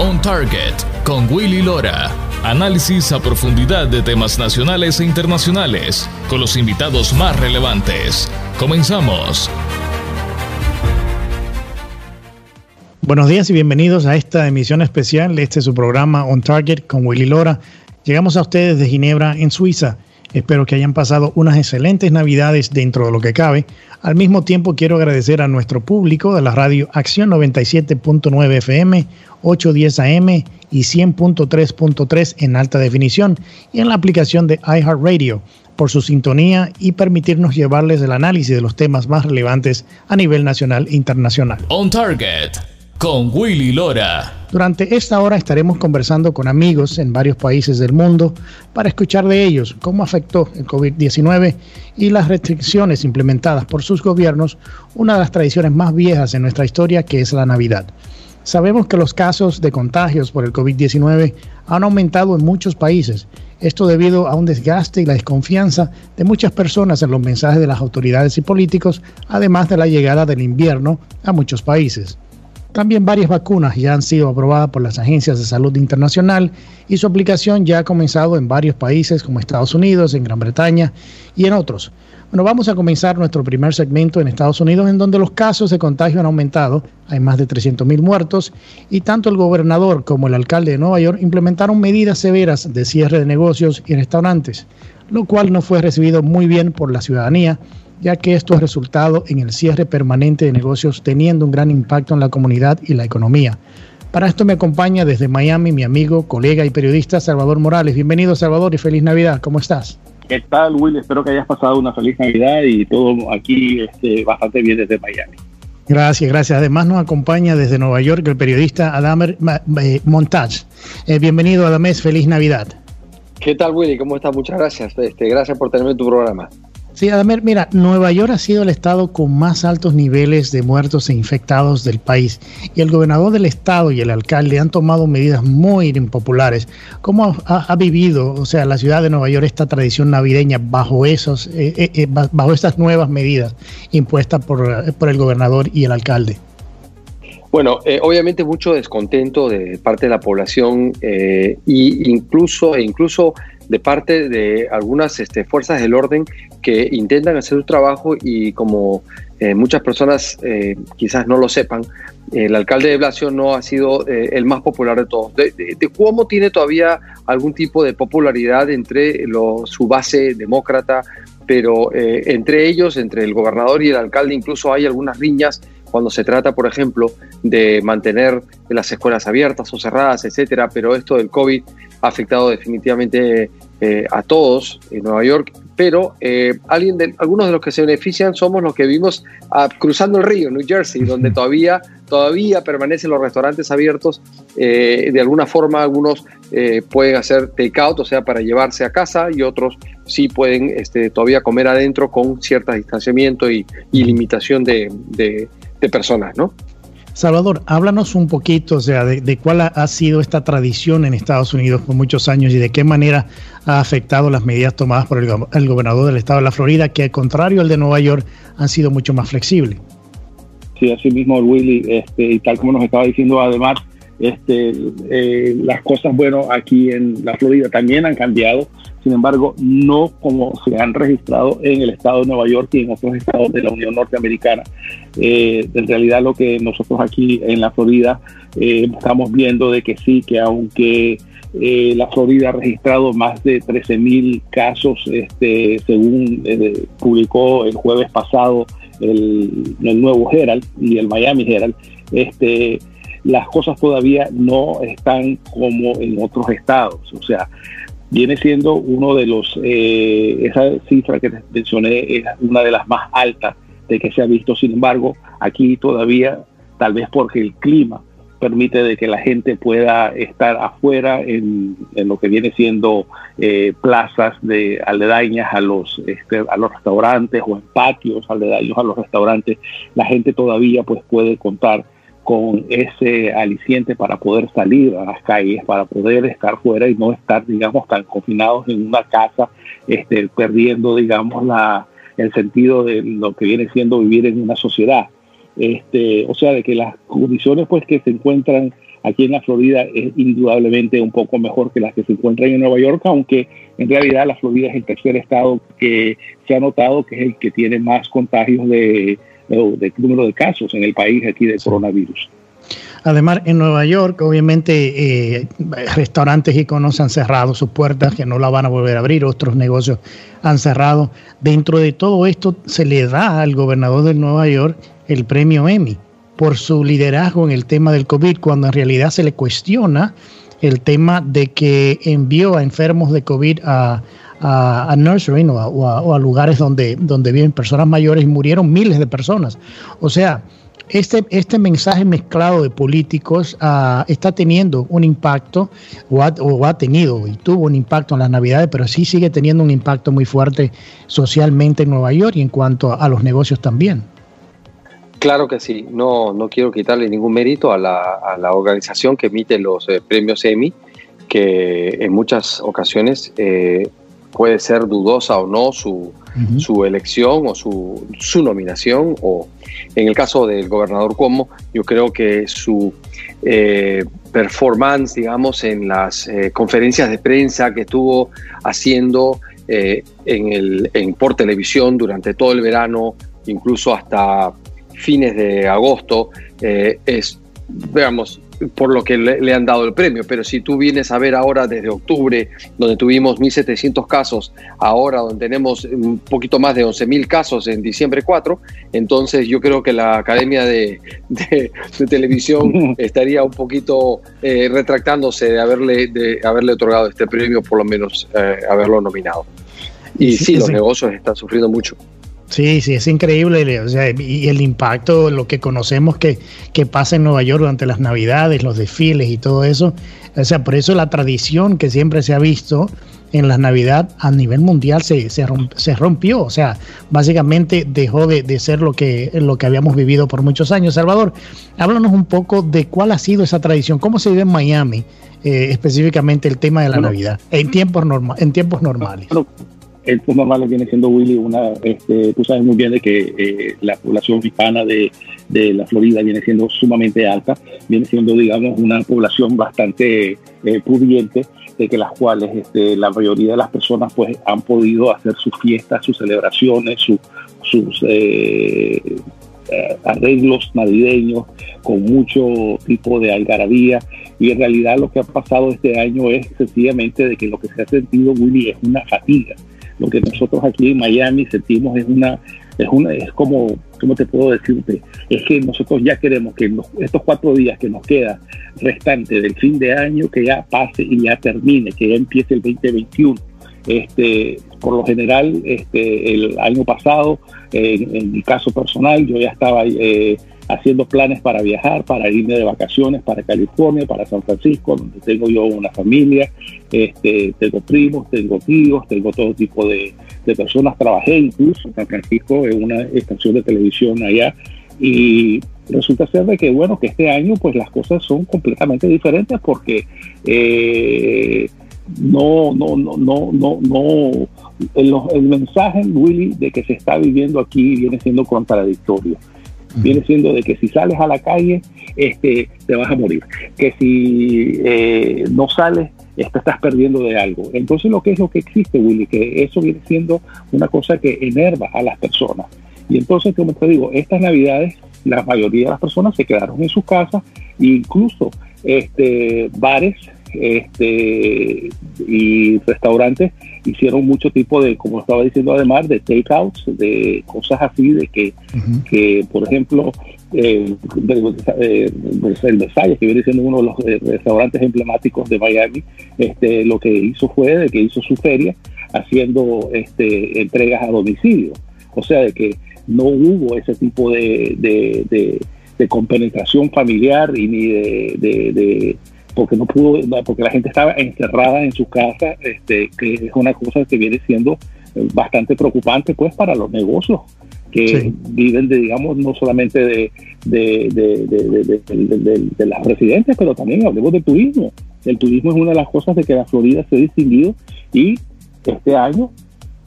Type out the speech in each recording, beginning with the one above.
On Target con Willy Lora. Análisis a profundidad de temas nacionales e internacionales con los invitados más relevantes. Comenzamos. Buenos días y bienvenidos a esta emisión especial. Este es su programa On Target con Willy Lora. Llegamos a ustedes de Ginebra, en Suiza. Espero que hayan pasado unas excelentes navidades dentro de lo que cabe. Al mismo tiempo quiero agradecer a nuestro público de la radio Acción 97.9 FM, 810 AM y 100.3.3 en alta definición y en la aplicación de iHeartRadio por su sintonía y permitirnos llevarles el análisis de los temas más relevantes a nivel nacional e internacional. On Target con Willy Lora. Durante esta hora estaremos conversando con amigos en varios países del mundo para escuchar de ellos cómo afectó el COVID-19 y las restricciones implementadas por sus gobiernos, una de las tradiciones más viejas en nuestra historia que es la Navidad. Sabemos que los casos de contagios por el COVID-19 han aumentado en muchos países, esto debido a un desgaste y la desconfianza de muchas personas en los mensajes de las autoridades y políticos, además de la llegada del invierno a muchos países. También varias vacunas ya han sido aprobadas por las agencias de salud internacional y su aplicación ya ha comenzado en varios países como Estados Unidos, en Gran Bretaña y en otros. Bueno, vamos a comenzar nuestro primer segmento en Estados Unidos, en donde los casos de contagio han aumentado. Hay más de 300.000 muertos y tanto el gobernador como el alcalde de Nueva York implementaron medidas severas de cierre de negocios y restaurantes, lo cual no fue recibido muy bien por la ciudadanía ya que esto ha resultado en el cierre permanente de negocios teniendo un gran impacto en la comunidad y la economía. Para esto me acompaña desde Miami mi amigo, colega y periodista Salvador Morales. Bienvenido Salvador y feliz Navidad. ¿Cómo estás? ¿Qué tal, Will? Espero que hayas pasado una feliz Navidad y todo aquí este, bastante bien desde Miami. Gracias, gracias. Además nos acompaña desde Nueva York el periodista Adamer eh, Montage. Eh, bienvenido, Adames. Feliz Navidad. ¿Qué tal, Willy? ¿Cómo estás? Muchas gracias. Este, gracias por tenerme en tu programa. Sí, Adamer, mira, Nueva York ha sido el estado con más altos niveles de muertos e infectados del país y el gobernador del estado y el alcalde han tomado medidas muy impopulares. ¿Cómo ha, vivido, o sea, la ciudad de Nueva York esta tradición navideña bajo esos, eh, eh, eh, bajo estas nuevas medidas impuestas por, por, el gobernador y el alcalde? Bueno, obviamente mucho descontento de parte de la población e incluso, incluso de parte de algunas este, fuerzas del orden que intentan hacer su trabajo y como eh, muchas personas eh, quizás no lo sepan, el alcalde de Blasio no ha sido eh, el más popular de todos. De, Cuomo tiene todavía algún tipo de popularidad entre su base demócrata, pero entre ellos, entre el gobernador y el alcalde, incluso hay algunas riñas cuando se trata, por ejemplo, de mantener las escuelas abiertas o cerradas, etcétera, pero esto del COVID ha afectado definitivamente eh, a todos en Nueva York, pero eh, alguien de, algunos de los que se benefician somos los que vivimos ah, cruzando el río, New Jersey, donde todavía, todavía permanecen los restaurantes abiertos. Eh, de alguna forma, algunos pueden hacer take-out, o sea, para llevarse a casa, y otros sí pueden este, todavía comer adentro con cierto distanciamiento y, limitación de, de personas, ¿no? Salvador, háblanos un poquito, o sea, de, cuál ha, sido esta tradición en Estados Unidos por muchos años y de qué manera ha afectado las medidas tomadas por el, gobernador del estado de la Florida, que al contrario al de Nueva York han sido mucho más flexibles. Sí, así mismo, Willy, este, y tal como nos estaba diciendo además, este, eh, las cosas, bueno, aquí en la Florida también han cambiado sin embargo, no como se han registrado en el estado de Nueva York y en otros estados de la Unión Norteamericana. Eh, en realidad lo que nosotros aquí en la Florida eh, estamos viendo de que sí, que aunque eh, la Florida ha registrado más de 13 mil casos, este, según publicó el jueves pasado el, el, nuevo Herald y el Miami Herald, este, las cosas todavía no están como en otros estados. O sea, viene siendo uno de los, eh, esa cifra que mencioné es una de las más altas de que se ha visto. Sin embargo, aquí todavía, tal vez porque el clima permite de que la gente pueda estar afuera en, lo que viene siendo eh, plazas de aledañas a los este, a los restaurantes o en patios aledaños a los restaurantes la gente todavía pues puede contar con ese aliciente para poder salir a las calles, para poder estar fuera y no estar, digamos, tan confinados en una casa, este, perdiendo, digamos, la, el sentido de lo que viene siendo vivir en una sociedad. este, o sea, de que las condiciones pues que se encuentran aquí en la Florida es indudablemente un poco mejor que las que se encuentran en Nueva York, aunque en realidad la Florida es el tercer estado que se ha notado que es el que tiene más contagios de, de, número de casos en el país aquí de coronavirus. Además, en Nueva York, obviamente, eh, restaurantes y conos han cerrado sus puertas, que no la van a volver a abrir, otros negocios han cerrado. Dentro de todo esto, se le da al gobernador de Nueva York el premio Emmy por su liderazgo en el tema del COVID, cuando en realidad se le cuestiona el tema de que envió a enfermos de COVID a, a, nursery o, a, lugares donde, donde viven personas mayores y murieron miles de personas. O sea, este, este mensaje mezclado de políticos ah, está teniendo un impacto o ha, o ha, tenido y tuvo un impacto en las navidades, pero sí sigue teniendo un impacto muy fuerte socialmente en Nueva York y en cuanto a los negocios también. Claro que sí, no, no quiero quitarle ningún mérito a la, a la organización que emite los eh, premios Emmy, que en muchas ocasiones eh, puede ser dudosa o no su, su elección o su, su, nominación, o en el caso del gobernador Cuomo, yo creo que su eh, performance, digamos, en las conferencias de prensa que estuvo haciendo en el, en, por televisión durante todo el verano, incluso hasta fines de agosto, eh, es, veamos, por lo que le, han dado el premio. Pero si tú vienes a ver ahora desde octubre, donde tuvimos 1.700 casos, ahora donde tenemos un poquito más de 11.000 casos en diciembre 4, entonces yo creo que la Academia de, Televisión estaría un poquito eh, retractándose de haberle, de haberle otorgado este premio, por lo menos eh, haberlo nominado. Y sí, los negocios están sufriendo mucho. Sí, sí, es increíble. O sea, y el impacto, lo que conocemos que, que, pasa en Nueva York durante las Navidades, los desfiles y todo eso. O sea, por eso la tradición que siempre se ha visto en la Navidad a nivel mundial se, se, rompió. O sea, básicamente dejó de, ser lo que, lo que habíamos vivido por muchos años. Salvador, háblanos un poco de cuál ha sido esa tradición, cómo se vive en Miami, eh, específicamente el tema de la Navidad, en tiempos, norma en tiempos normales el pues normal viene siendo Willy una, este, tú sabes muy bien de que eh, la población hispana de, de, la Florida viene siendo sumamente alta, viene siendo digamos una población bastante eh, pudiente, de que las cuales este, la mayoría de las personas pues han podido hacer sus fiestas, sus celebraciones, sus eh, arreglos navideños con mucho tipo de algarabía. Y en realidad lo que ha pasado este año es sencillamente de que lo que se ha sentido Willy es una fatiga lo que nosotros aquí en Miami sentimos es una, es una, es como, ¿cómo te puedo decirte? Es que nosotros ya queremos que estos cuatro días que nos queda restante del fin de año, que ya pase y ya termine, que ya empiece el 2021. Este, por lo general, este, el año pasado, en mi caso personal, yo ya estaba eh, haciendo planes para viajar, para irme de vacaciones para California, para San Francisco, donde tengo yo una familia, este, tengo primos, tengo tíos, tengo todo tipo de, personas. Trabajé incluso en San Francisco en una estación de televisión allá y resulta ser de que bueno que este año pues las cosas son completamente diferentes porque eh, no no no no no no el, el mensaje Willy de que se está viviendo aquí viene siendo contradictorio viene siendo de que si sales a la calle, este, te vas a morir. Que si eh, no sales, este, estás perdiendo de algo. Entonces, lo que es lo que existe, Willy, que eso viene siendo una cosa que enerva a las personas. Y entonces, como te digo, estas navidades, la mayoría de las personas se quedaron en sus casas, incluso este, bares este, y restaurantes hicieron mucho tipo de, como estaba diciendo además, de takeouts, de cosas así, de que, que por ejemplo, eh, el Versalles, que viene siendo uno de los eh, restaurantes emblemáticos de Miami, este, lo que hizo fue de que hizo su feria haciendo este, entregas a domicilio. O sea, de que no hubo ese tipo de, de, de, compenetración familiar y ni de porque no pudo, porque la gente estaba encerrada en su casa, este, que es una cosa que viene siendo eh, bastante preocupante pues para los negocios que viven de, digamos, no solamente de, de, de, las residentes, pero también hablemos del turismo. El turismo es una de las cosas de que la Florida se ha distinguido y este año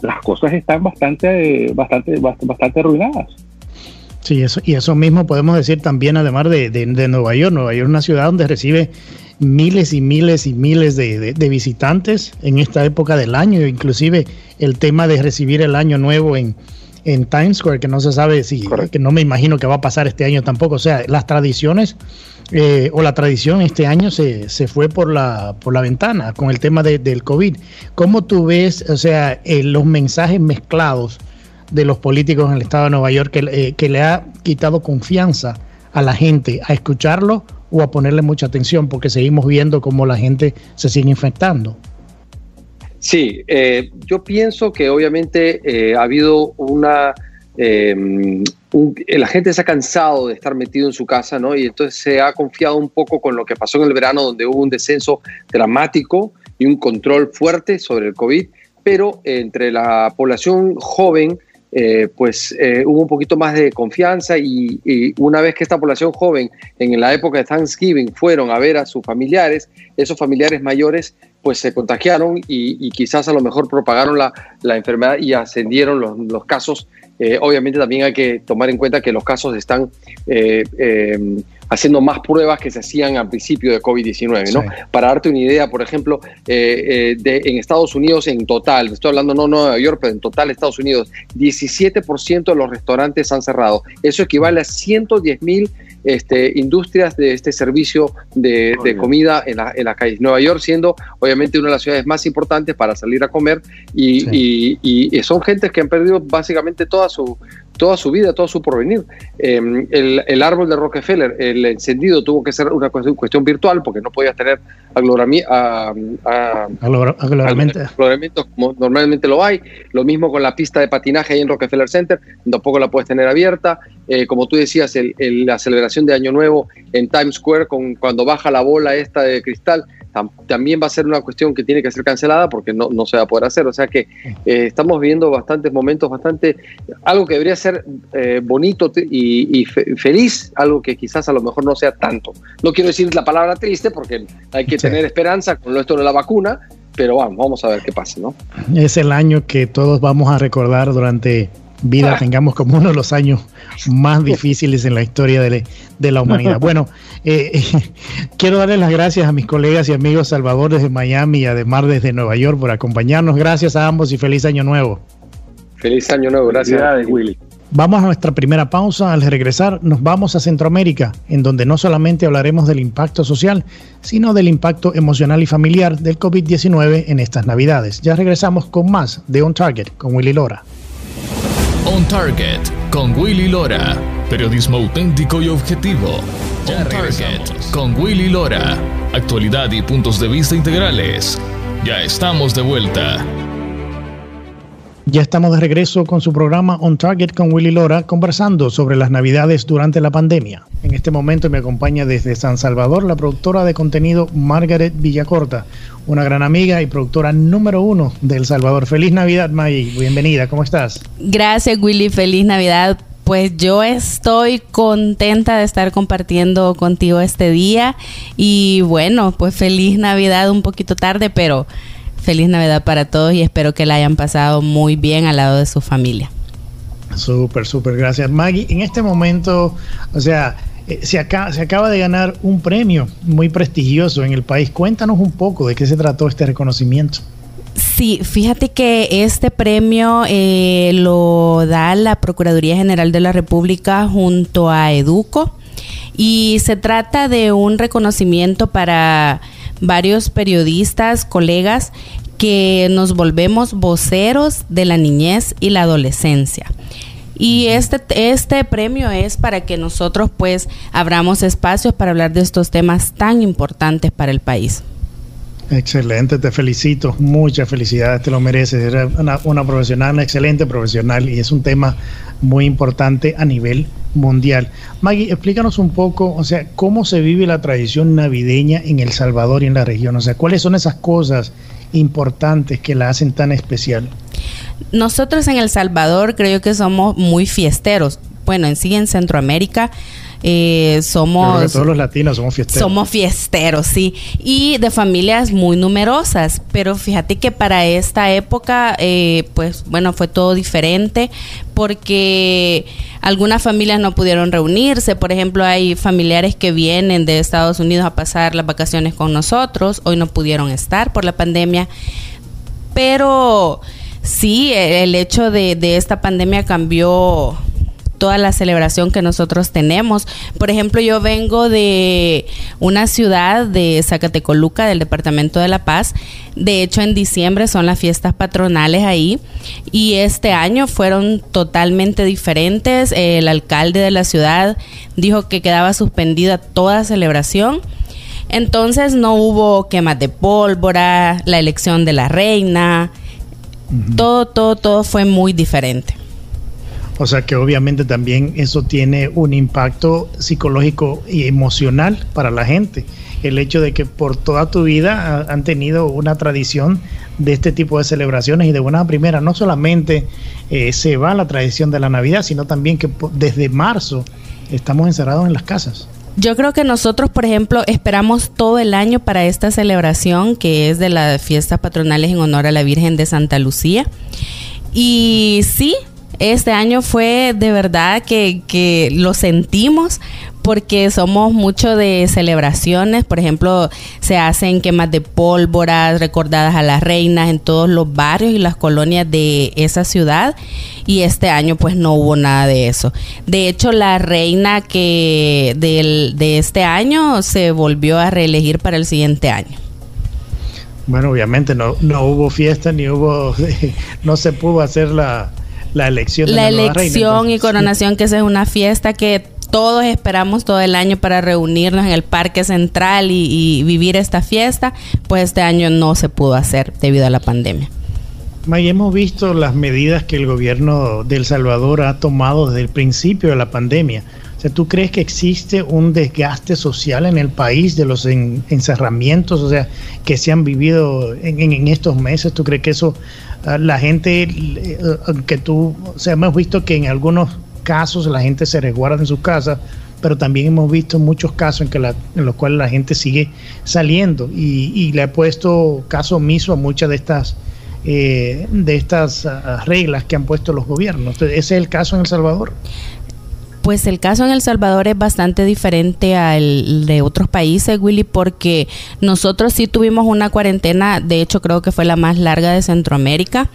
las cosas están bastante, bastante, bastante arruinadas. Sí, eso, y eso mismo podemos decir también, además de, de, Nueva York. Nueva York es una ciudad donde recibe miles y miles y miles de, de, visitantes en esta época del año, inclusive el tema de recibir el año nuevo en, en Times Square, que no se sabe si, que no me imagino que va a pasar este año tampoco. O sea, las tradiciones eh, o la tradición este año se, se, fue por la, por la ventana con el tema del COVID. ¿Cómo tú ves, o sea, eh, los mensajes mezclados de los políticos en el estado de Nueva York que, eh, que le ha quitado confianza a la gente a escucharlo o a ponerle mucha atención porque seguimos viendo cómo la gente se sigue infectando? Sí, eh, yo pienso que obviamente eh, ha habido una... Eh, la gente se ha cansado de estar metido en su casa, ¿no? Y entonces se ha confiado un poco con lo que pasó en el verano, donde hubo un descenso dramático y un control fuerte sobre el COVID, pero entre la población joven, pues hubo un poquito más de confianza y, una vez que esta población joven en la época de Thanksgiving fueron a ver a sus familiares, esos familiares mayores pues se contagiaron y, quizás a lo mejor propagaron la, enfermedad y ascendieron los, casos. Eh, obviamente también hay que tomar en cuenta que los casos están eh, eh, haciendo más pruebas que se hacían al principio de COVID-19. ¿no? Para darte una idea, por ejemplo, de, en Estados Unidos en total, estoy hablando no Nueva York, pero en total Estados Unidos, 17% de los restaurantes han cerrado. Eso equivale a 110 mil este, industrias de este servicio de, comida en la, en la calle. Nueva York siendo obviamente una de las ciudades más importantes para salir a comer y, y, son gentes que han perdido básicamente toda su, toda su vida, todo su porvenir. Em, el, el, árbol de Rockefeller, el encendido tuvo que ser una cuestión, virtual porque no podías tener agroramientos como normalmente lo hay. Lo mismo con la pista de patinaje ahí en Rockefeller Center, tampoco la puedes tener abierta. Eh, como tú decías, el, la celebración de Año Nuevo en Times Square, con, cuando baja la bola esta de cristal, también va a ser una cuestión que tiene que ser cancelada porque no, no se va a poder hacer. O sea que eh, estamos viendo bastantes momentos, bastante, algo que debería ser eh, bonito y, feliz, algo que quizás a lo mejor no sea tanto. No quiero decir la palabra triste porque hay que tener esperanza con esto de la vacuna, pero vamos, vamos a ver qué pasa, ¿no? Es el año que todos vamos a recordar durante vida tengamos como uno de los años más difíciles en la historia de, la humanidad. Bueno, eh, quiero darle las gracias a mis colegas y amigos Salvador desde Miami y además desde Nueva York por acompañarnos. Gracias a ambos y feliz año nuevo. Feliz año nuevo, gracias. Willy. Vamos a nuestra primera pausa. Al regresar nos vamos a Centroamérica, en donde no solamente hablaremos del impacto social, sino del impacto emocional y familiar del COVID-19 en estas Navidades. Ya regresamos con más de On Target con Willy Lora. On Target con Willy Lora. Periodismo auténtico y objetivo. On Target con Willy Lora. Actualidad y puntos de vista integrales. Ya estamos de vuelta. Ya estamos de regreso con su programa On Target con Willy Lora, conversando sobre las navidades durante la pandemia. En este momento me acompaña desde San Salvador la productora de contenido Margaret Villacorta, una gran amiga y productora número uno de El Salvador. Feliz Navidad, Maggie. Bienvenida, ¿cómo estás? Gracias, Willy. Feliz Navidad. Pues yo estoy contenta de estar compartiendo contigo este día y bueno, pues feliz Navidad un poquito tarde, pero feliz Navidad para todos y espero que la hayan pasado muy bien al lado de su familia. Súper, súper, gracias Maggie. En este momento, o sea, eh, se, acaba, se acaba de ganar un premio muy prestigioso en el país. Cuéntanos un poco de qué se trató este reconocimiento. Sí, fíjate que este premio eh, lo da la Procuraduría General de la República junto a Educo y se trata de un reconocimiento para varios periodistas, colegas, que nos volvemos voceros de la niñez y la adolescencia. Y este, este premio es para que nosotros pues abramos espacios para hablar de estos temas tan importantes para el país. Excelente, te felicito, muchas felicidades, te lo mereces, eres una, una, profesional, una excelente profesional y es un tema muy importante a nivel mundial. Maggie, explícanos un poco, o sea, cómo se vive la tradición navideña en El Salvador y en la región, o sea, cuáles son esas cosas importantes que la hacen tan especial. Nosotros en El Salvador creo que somos muy fiesteros. Bueno, en sí en Centroamérica Eh, somos... todos los latinos somos fiesteros. Somos fiesteros, sí. Y de familias muy numerosas. Pero fíjate que para esta época, eh, pues bueno, fue todo diferente porque algunas familias no pudieron reunirse. Por ejemplo, hay familiares que vienen de Estados Unidos a pasar las vacaciones con nosotros. Hoy no pudieron estar por la pandemia. Pero sí, el hecho de, de esta pandemia cambió toda la celebración que nosotros tenemos. Por ejemplo, yo vengo de una ciudad de Zacatecoluca, del departamento de La Paz. De hecho, en diciembre son las fiestas patronales ahí y este año fueron totalmente diferentes. El alcalde de la ciudad dijo que quedaba suspendida toda celebración. Entonces no hubo quemas de pólvora, la elección de la reina, todo, todo, todo fue muy diferente. O sea que obviamente también eso tiene un impacto psicológico y emocional para la gente. El hecho de que por toda tu vida han tenido una tradición de este tipo de celebraciones y de buena primera, no solamente eh, se va la tradición de la Navidad, sino también que desde marzo estamos encerrados en las casas. Yo creo que nosotros, por ejemplo, esperamos todo el año para esta celebración que es de las fiestas patronales en honor a la Virgen de Santa Lucía. Y sí, este año fue de verdad que, que lo sentimos porque somos mucho de celebraciones, por ejemplo, se hacen quemas de pólvora recordadas a las reinas en todos los barrios y las colonias de esa ciudad y este año pues no hubo nada de eso. De hecho, la reina que del, de este año se volvió a reelegir para el siguiente año. Bueno, obviamente no, no hubo fiesta ni hubo, no se pudo hacer la, la elección de la, elección y coronación que es una fiesta que todos esperamos todo el año para reunirnos en el Parque Central y, vivir esta fiesta, pues este año no se pudo hacer debido a la pandemia. May, hemos visto las medidas que el gobierno de El Salvador ha tomado desde el principio de la pandemia. O sea, ¿tú crees que existe un desgaste social en el país de los encerramientos, o sea, que se han vivido en, en estos meses? ¿Tú crees que eso la gente, eh, que tú, o sea, hemos visto que en algunos casos la gente se resguarda en sus casas, pero también hemos visto muchos casos en, que la, en los cuales la gente sigue saliendo y, le ha puesto caso omiso a muchas de estas eh, de estas ah, reglas que han puesto los gobiernos. ¿Ese es el caso en El Salvador? Pues el caso en El Salvador es bastante diferente al de otros países, Willy, porque nosotros sí tuvimos una cuarentena, de hecho creo que fue la más larga de Centroamérica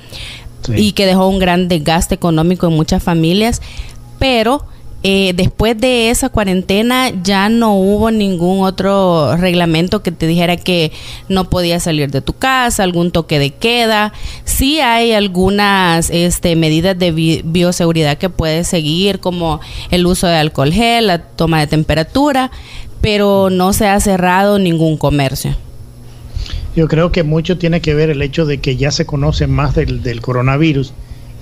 y que dejó un gran desgaste económico en muchas familias, pero eh, después de esa cuarentena ya no hubo ningún otro reglamento que te dijera que no podías salir de tu casa, algún toque de queda. Sí hay algunas este, medidas de bioseguridad que puedes seguir, como el uso de alcohol gel, la toma de temperatura, pero no se ha cerrado ningún comercio. Yo creo que mucho tiene que ver el hecho de que ya se conoce más del, del coronavirus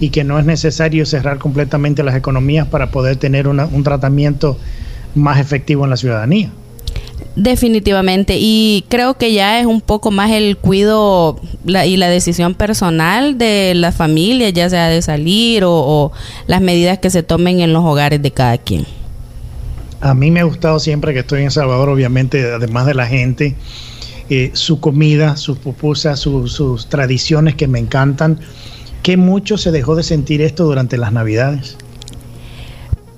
y que no es necesario cerrar completamente las economías para poder tener un tratamiento más efectivo en la ciudadanía. Definitivamente, y creo que ya es un poco más el cuido y la decisión personal de la familia, ya sea de salir o, las medidas que se tomen en los hogares de cada quien. A mí me ha gustado siempre que estoy en Salvador, obviamente, además de la gente, eh, su comida, sus pupusas, sus tradiciones que me encantan ¿Qué mucho se dejó de sentir esto durante las Navidades?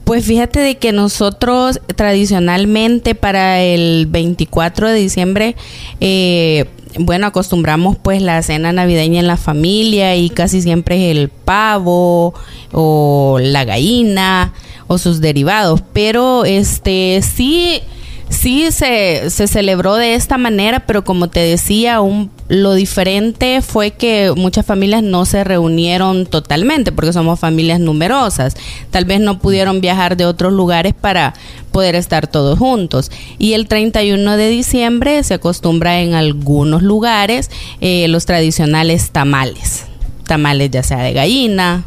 Pues fíjate de que nosotros tradicionalmente para el 24 de diciembre, eh, bueno, acostumbramos pues la cena navideña en la familia y casi siempre es el pavo o la gallina o sus derivados, pero este sí sí se, se celebró de esta manera, pero como te decía, un, lo diferente fue que muchas familias no se reunieron totalmente, porque somos familias numerosas. Tal vez no pudieron viajar de otros lugares para poder estar todos juntos. Y el 31 de diciembre se acostumbra en algunos lugares eh, los tradicionales tamales. Tamales ya sea de gallina.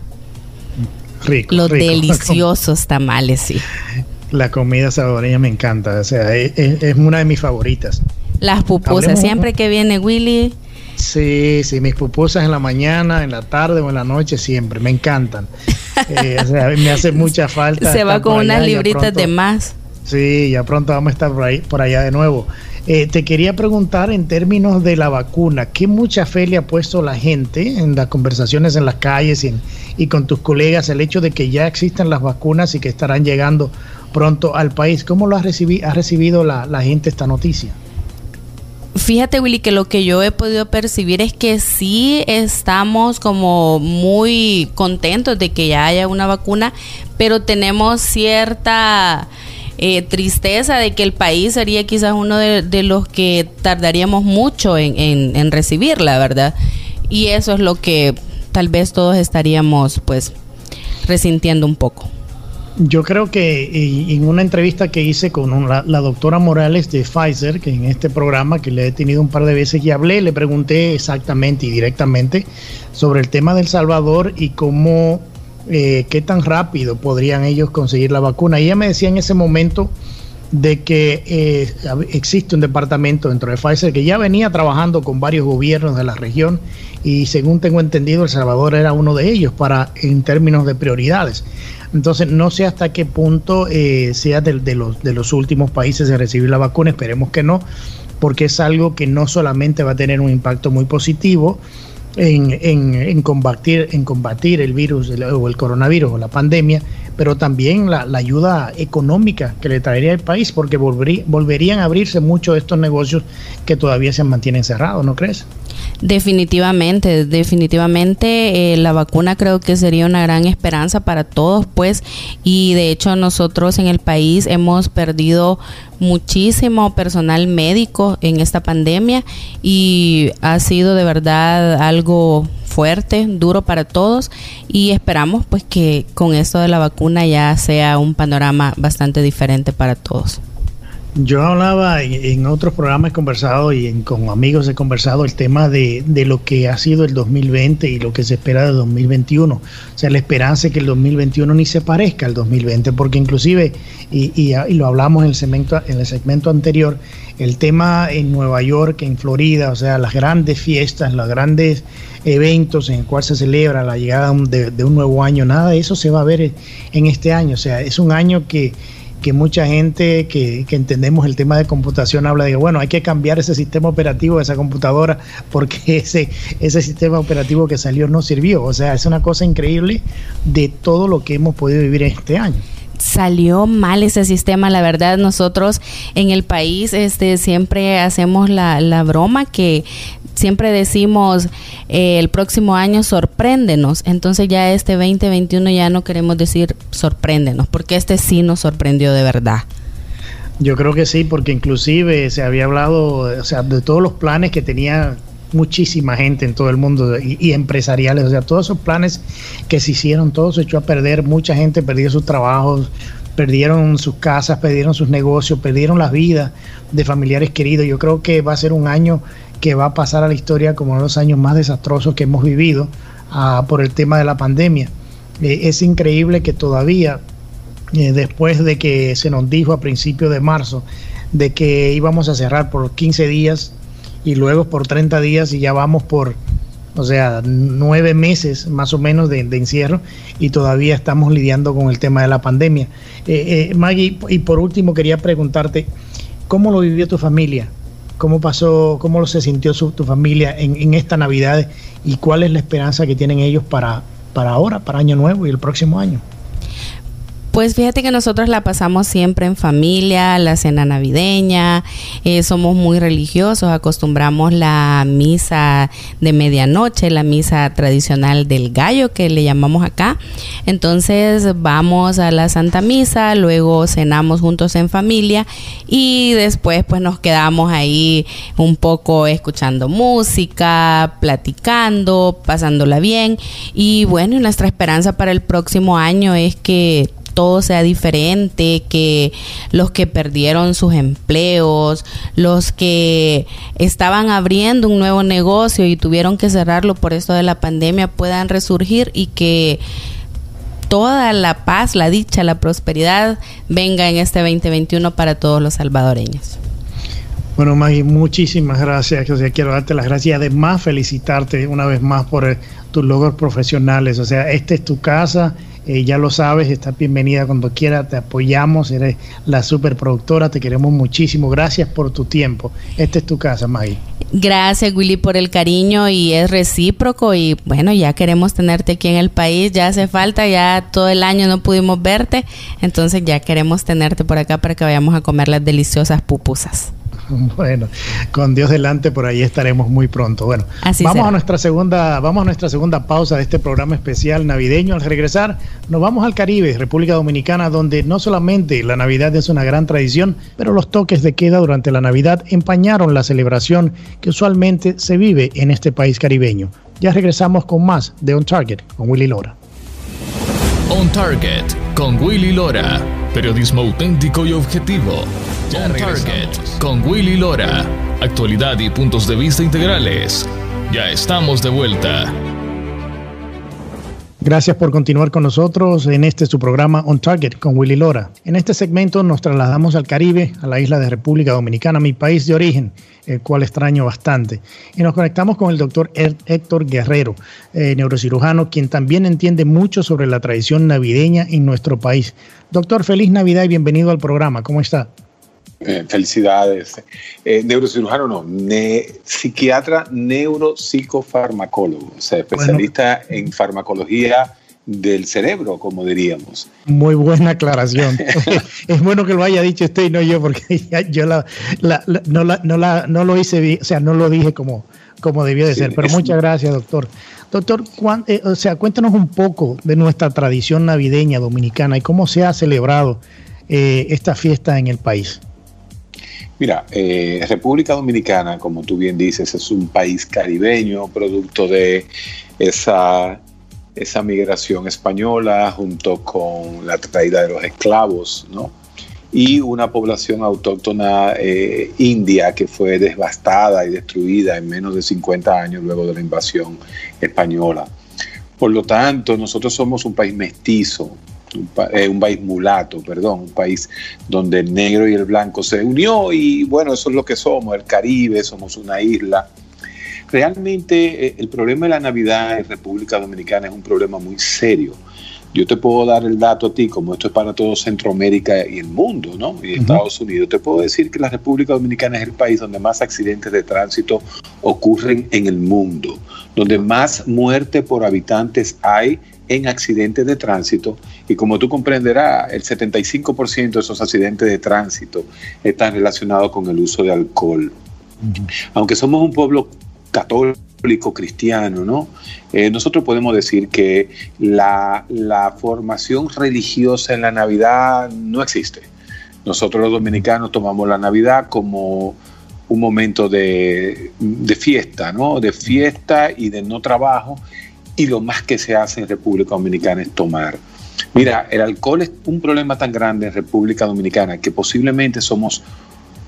Rico, los deliciosos tamales, sí. La comida salvadoreña me encanta, o sea, es, una de mis favoritas. Las pupusas, siempre que viene Willy. Sí, sí, mis pupusas en la mañana, en la tarde o en la noche, siempre, me encantan. Eh, o sea, me hace mucha falta. Se va con unas libritas de más. Sí, ya pronto vamos a estar por, ahí, por allá de nuevo. Eh, te quería preguntar en términos de la vacuna, ¿qué mucha fe le ha puesto la gente en las conversaciones en las calles y, con tus colegas el hecho de que ya existen las vacunas y que estarán llegando pronto al país? ¿Cómo lo ha, ha recibido la, la gente esta noticia? Fíjate Willy que lo que yo he podido percibir es que sí estamos como muy contentos de que ya haya una vacuna, pero tenemos cierta eh, tristeza de que el país sería quizás uno de, los que tardaríamos mucho en, recibirla, ¿verdad? Y eso es lo que tal vez todos estaríamos pues resintiendo un poco. Yo creo que en una entrevista que hice con la, doctora Morales de Pfizer, que en este programa que le he tenido un par de veces y hablé, le pregunté exactamente y directamente sobre el tema del Salvador y cómo eh, qué tan rápido podrían ellos conseguir la vacuna. Y ella me decía en ese momento de que eh, existe un departamento dentro de Pfizer que ya venía trabajando con varios gobiernos de la región y según tengo entendido El Salvador era uno de ellos para en términos de prioridades. Entonces no sé hasta qué punto eh, sea de, los, de los últimos países en recibir la vacuna, esperemos que no, porque es algo que no solamente va a tener un impacto muy positivo, en, en, combatir, en combatir el virus o el coronavirus o la pandemia, pero también la, ayuda económica que le traería al país, porque volverían a abrirse muchos de estos negocios que todavía se mantienen cerrados, ¿no crees? Definitivamente, definitivamente eh, la vacuna creo que sería una gran esperanza para todos, pues, y de hecho nosotros en el país hemos perdido muchísimo personal médico en esta pandemia y ha sido de verdad algo fuerte, duro para todos y esperamos pues que con esto de la vacuna ya sea un panorama bastante diferente para todos. Yo hablaba en, otros programas he conversado y con amigos he conversado el tema de, lo que ha sido el 2020 y lo que se espera del 2021. O sea, la esperanza es que el 2021 ni se parezca al 2020, porque inclusive, y, lo hablamos en el, segmento, en el segmento anterior, el tema en Nueva York, en Florida, o sea, las grandes fiestas, los grandes eventos en el cual se celebra la llegada de, de un nuevo año, nada de eso se va a ver en este año. O sea, es un año que que mucha gente que, entendemos el tema de computación habla de, bueno, hay que cambiar ese sistema operativo de esa computadora porque ese, ese sistema operativo que salió no sirvió. O sea, es una cosa increíble de todo lo que hemos podido vivir este año salió mal ese sistema. La verdad, nosotros en el país este, siempre hacemos la, la broma que siempre decimos eh, el próximo año sorpréndenos, entonces ya este 2021 ya no queremos decir sorpréndenos, porque este sí nos sorprendió de verdad. Yo creo que sí, porque inclusive se había hablado, o sea, de todos los planes que tenía muchísima gente en todo el mundo y, empresariales, o sea, todos esos planes que se hicieron, todo se echó a perder, mucha gente perdió sus trabajos, perdieron sus casas, perdieron sus negocios, perdieron las vidas de familiares queridos. Yo creo que va a ser un año que va a pasar a la historia como uno de los años más desastrosos que hemos vivido ah, por el tema de la pandemia. Eh, es increíble que todavía, eh, después de que se nos dijo a principios de marzo, de que íbamos a cerrar por 15 días y luego por 30 días y ya vamos por, o sea, nueve meses más o menos de, encierro y todavía estamos lidiando con el tema de la pandemia. Eh, Maggie, y por último quería preguntarte, ¿cómo lo vivió tu familia? ¿Cómo pasó, cómo se sintió tu familia en, en esta Navidad y cuál es la esperanza que tienen ellos para, para ahora, para Año Nuevo y el próximo año? Pues fíjate que nosotros la pasamos siempre en familia, la cena navideña, eh, somos muy religiosos, acostumbramos la misa de medianoche, la misa tradicional del gallo que le llamamos acá. Entonces vamos a la Santa Misa, luego cenamos juntos en familia y después pues nos quedamos ahí un poco escuchando música, platicando, pasándola bien y bueno, nuestra esperanza para el próximo año es que todo sea diferente, que los que perdieron sus empleos, los que estaban abriendo un nuevo negocio y tuvieron que cerrarlo por esto de la pandemia puedan resurgir y que toda la paz, la dicha, la prosperidad venga en este 2021 para todos los salvadoreños. Bueno, Maggie, muchísimas gracias. O sea, quiero darte las gracias y además felicitarte una vez más por tus logros profesionales. O sea, esta es tu casa eh, ya lo sabes, estás bienvenida cuando quiera, te apoyamos, eres la superproductora, te queremos muchísimo, gracias por tu tiempo. Esta es tu casa, Maggie. Gracias, Willy, por el cariño y es recíproco y bueno, ya queremos tenerte aquí en el país, ya hace falta, ya todo el año no pudimos verte, entonces ya queremos tenerte por acá para que vayamos a comer las deliciosas pupusas. Bueno, con Dios delante por ahí estaremos muy pronto. Bueno, vamos a nuestra segunda, vamos a nuestra segunda pausa de este programa especial navideño. Al regresar, nos vamos al Caribe, República Dominicana, donde no solamente la Navidad es una gran tradición, pero los toques de queda durante la Navidad empañaron la celebración que usualmente se vive en este país caribeño. Ya regresamos con más de On Target con Willy Lora. On Target con Willy Lora. Periodismo auténtico y objetivo. On Target con Willy Lora. Actualidad y puntos de vista integrales. Ya estamos de vuelta. Gracias por continuar con nosotros en este su programa On Target con Willy Lora. En este segmento nos trasladamos al Caribe, a la isla de República Dominicana, mi país de origen, el cual extraño bastante. Y nos conectamos con el doctor Héctor Guerrero, eh, neurocirujano, quien también entiende mucho sobre la tradición navideña en nuestro país. Doctor, feliz Navidad y bienvenido al programa. ¿Cómo está? Eh, felicidades. Eh, neurocirujano no, psiquiatra neuropsicofarmacólogo, o sea, especialista en farmacología del cerebro, como diríamos. Muy buena aclaración. es bueno que lo haya dicho usted y no yo, porque yo la, no, no, lo hice, o sea, no lo dije como, como debió de ser. Pero muchas gracias, doctor. Doctor, eh, o sea, cuéntanos un poco de nuestra tradición navideña dominicana y cómo se ha celebrado esta fiesta en el país. Mira, eh, República Dominicana, como tú bien dices, es un país caribeño, producto de esa, esa migración española junto con la traída de los esclavos, ¿no? Y una población autóctona eh, india que fue devastada y destruida en menos de 50 años luego de la invasión española. Por lo tanto, nosotros somos un país mestizo, eh, un, país mulato, perdón, un país donde el negro y el blanco se unió y bueno, eso es lo que somos, el Caribe, somos una isla. Realmente eh, el problema de la Navidad en República Dominicana es un problema muy serio. Yo te puedo dar el dato a ti, como esto es para todo Centroamérica y el mundo, ¿no? Y Estados Unidos. Te puedo decir que la República Dominicana es el país donde más accidentes de tránsito ocurren en el mundo, donde más muerte por habitantes hay en accidentes de tránsito y como tú comprenderás, el 75% de esos accidentes de tránsito están relacionados con el uso de alcohol. Aunque somos un pueblo católico, cristiano, ¿no? Eh, nosotros podemos decir que la, la formación religiosa en la Navidad no existe. Nosotros los dominicanos tomamos la Navidad como un momento de, de, fiesta, ¿no? De fiesta y de no trabajo y lo más que se hace en República Dominicana es tomar. Mira, el alcohol es un problema tan grande en República Dominicana que posiblemente somos